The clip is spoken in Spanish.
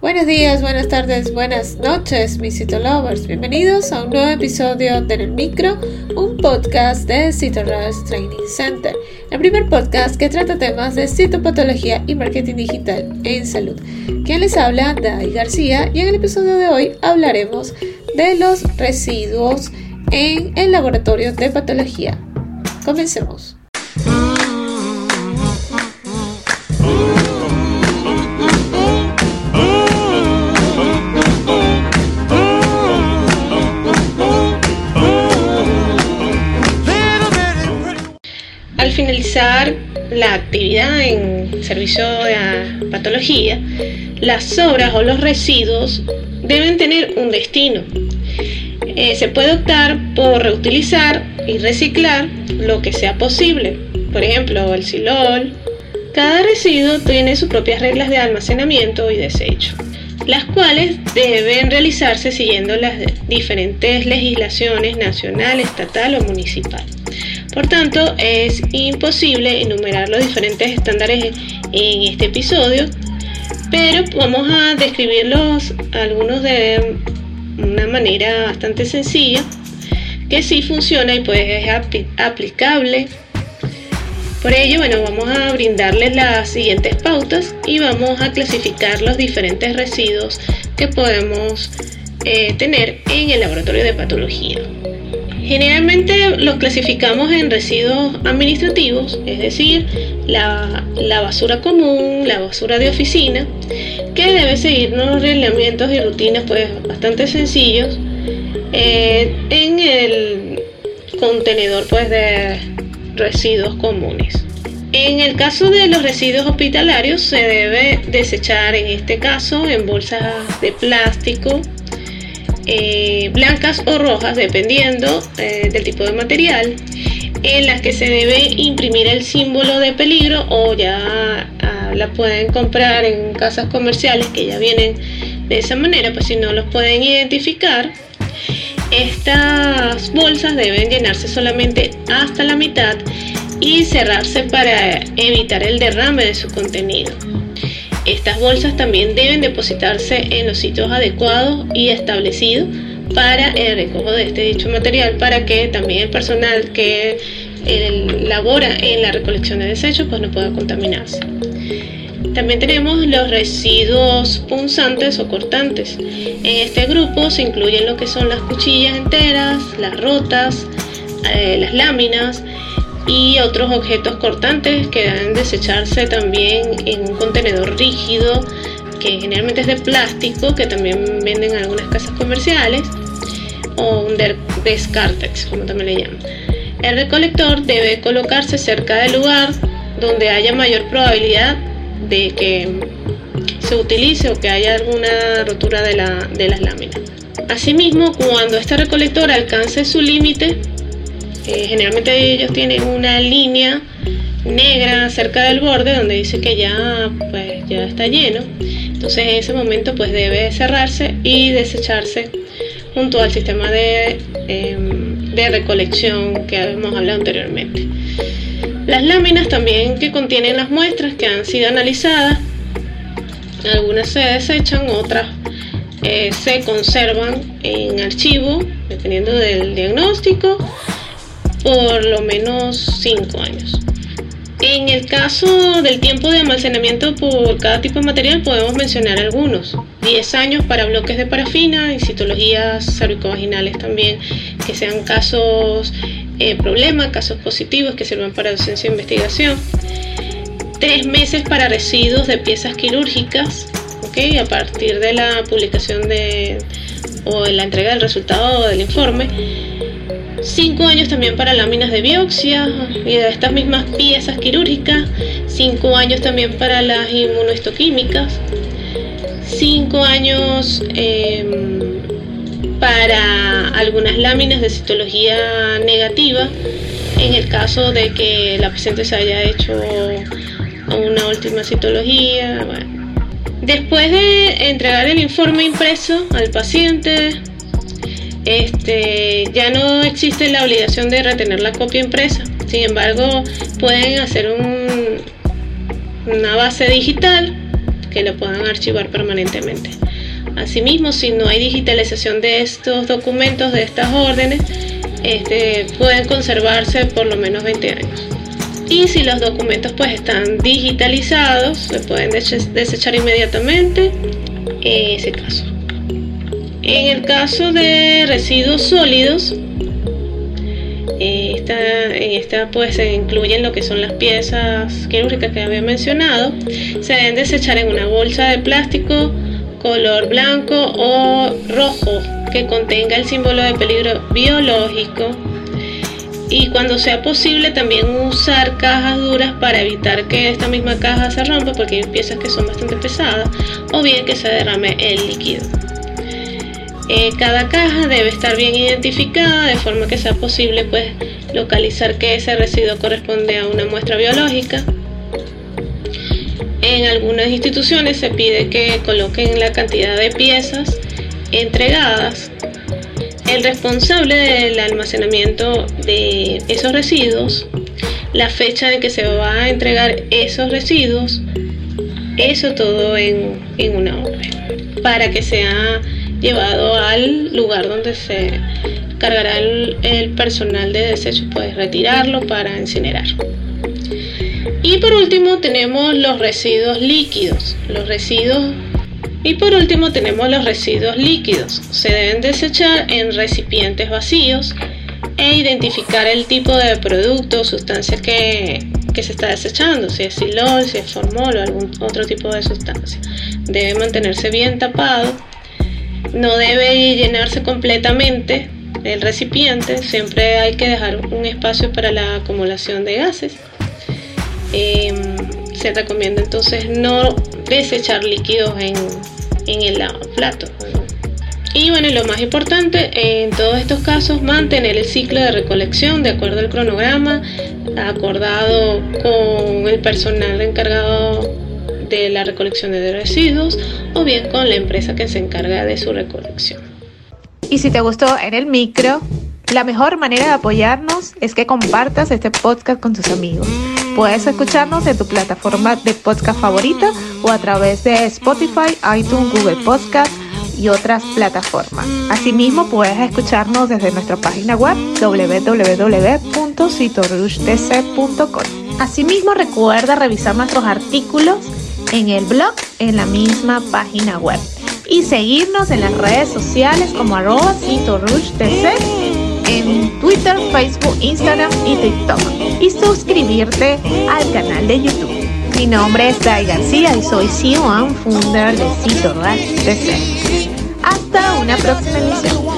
Buenos días, buenas tardes, buenas noches, mis citolovers. Bienvenidos a un nuevo episodio de El Micro, un podcast de Citolovers Training Center. El primer podcast que trata temas de citopatología y marketing digital en salud. Quien les habla, Dai García, y en el episodio de hoy hablaremos de los residuos en el laboratorio de patología. Comencemos. Al finalizar la actividad en servicio de patología, las sobras o los residuos deben tener un destino. Eh, se puede optar por reutilizar y reciclar lo que sea posible. Por ejemplo, el silol. Cada residuo tiene sus propias reglas de almacenamiento y desecho, las cuales deben realizarse siguiendo las diferentes legislaciones nacional, estatal o municipal. Por tanto, es imposible enumerar los diferentes estándares en este episodio, pero vamos a describirlos algunos de una manera bastante sencilla, que sí funciona y pues es aplicable. Por ello, bueno, vamos a brindarles las siguientes pautas y vamos a clasificar los diferentes residuos que podemos eh, tener en el laboratorio de patología. Generalmente los clasificamos en residuos administrativos, es decir, la, basura común, la basura de oficina, que debe seguir unos reglamentos y rutinas pues bastante sencillos eh, en el contenedor pues de residuos comunes. En el caso de los residuos hospitalarios se debe desechar en este caso en bolsas de plástico eh, blancas o rojas dependiendo eh, del tipo de material en las que se debe imprimir el símbolo de peligro o ya ah, la pueden comprar en casas comerciales que ya vienen de esa manera pues si no los pueden identificar estas bolsas deben llenarse solamente hasta la mitad y cerrarse para evitar el derrame de su contenido. Estas bolsas también deben depositarse en los sitios adecuados y establecidos para el recojo de este dicho material para que también el personal que labora en la recolección de desechos pues no pueda contaminarse. También tenemos los residuos punzantes o cortantes. En este grupo se incluyen lo que son las cuchillas enteras, las rotas, eh, las láminas, y otros objetos cortantes que deben desecharse también en un contenedor rígido que generalmente es de plástico que también venden en algunas casas comerciales o un descartex como también le llaman. El recolector debe colocarse cerca del lugar donde haya mayor probabilidad de que se utilice o que haya alguna rotura de, la, de las láminas. Asimismo, cuando este recolector alcance su límite, generalmente ellos tienen una línea negra cerca del borde donde dice que ya pues ya está lleno. Entonces en ese momento pues debe cerrarse y desecharse junto al sistema de, em, de recolección que habíamos hablado anteriormente. Las láminas también que contienen las muestras que han sido analizadas algunas se desechan otras eh, se conservan en archivo dependiendo del diagnóstico por lo menos 5 años. En el caso del tiempo de almacenamiento por cada tipo de material podemos mencionar algunos. 10 años para bloques de parafina y citologías cervicovaginales también, que sean casos eh, problemas, casos positivos que sirvan para docencia e investigación. 3 meses para residuos de piezas quirúrgicas, ¿okay? a partir de la publicación de, o la entrega del resultado del informe 5 años también para láminas de biopsia y de estas mismas piezas quirúrgicas, 5 años también para las inmunohistoquímicas, 5 años em, para algunas láminas de citología negativa en el caso de que la paciente se haya hecho una última citología. Después de entregar el informe impreso al paciente, este, ya no existe la obligación de retener la copia impresa. Sin embargo, pueden hacer una base digital que lo puedan archivar permanentemente. Asimismo, si no hay digitalización de estos documentos, de estas órdenes, este, pueden conservarse por lo menos 20 años. Y si los documentos pues están digitalizados, se pueden desechar inmediatamente en ese caso. En el caso de residuos sólidos, en esta pues se incluyen lo que son las piezas quirúrgicas que había mencionado. Se deben desechar en una bolsa de plástico color blanco o rojo que contenga el símbolo de peligro biológico y cuando sea posible también usar cajas duras para evitar que esta misma caja se rompa porque hay piezas que son bastante pesadas o bien que se derrame el líquido. Eh, cada caja debe estar bien identificada de forma que sea posible pues localizar que ese residuo corresponde a una muestra biológica. En algunas instituciones se pide que coloquen la cantidad de piezas entregadas. El responsable del almacenamiento de esos residuos, la fecha en que se va a entregar esos residuos, eso todo en, en una orden para que sea llevado al lugar donde se cargará el, personal de desechos, puedes retirarlo para incinerar. Y por último tenemos los residuos líquidos. Los residuos y por último tenemos los residuos líquidos. Se deben desechar en recipientes vacíos e identificar el tipo de producto o sustancia que, que, se está desechando, si es silol, si es formol o algún otro tipo de sustancia. Debe mantenerse bien tapado no debe llenarse completamente el recipiente, siempre hay que dejar un espacio para la acumulación de gases. Em, se recomienda entonces no desechar líquidos en, en el plato. Y bueno, lo más importante en todos estos casos, mantener el ciclo de recolección de acuerdo al cronograma acordado con el personal encargado de la recolección de residuos o bien con la empresa que se encarga de su recolección. Y si te gustó en el micro, la mejor manera de apoyarnos es que compartas este podcast con tus amigos. Puedes escucharnos en tu plataforma de podcast favorita o a través de Spotify, iTunes, Google Podcast y otras plataformas. Asimismo, puedes escucharnos desde nuestra página web www.citorushdc.com. Asimismo, recuerda revisar nuestros artículos en el blog en la misma página web. Y seguirnos en las redes sociales como arroba en Twitter, Facebook, Instagram y TikTok. Y suscribirte al canal de YouTube. Mi nombre es Dai García y soy CEO and founder de Cito Hasta una próxima emisión.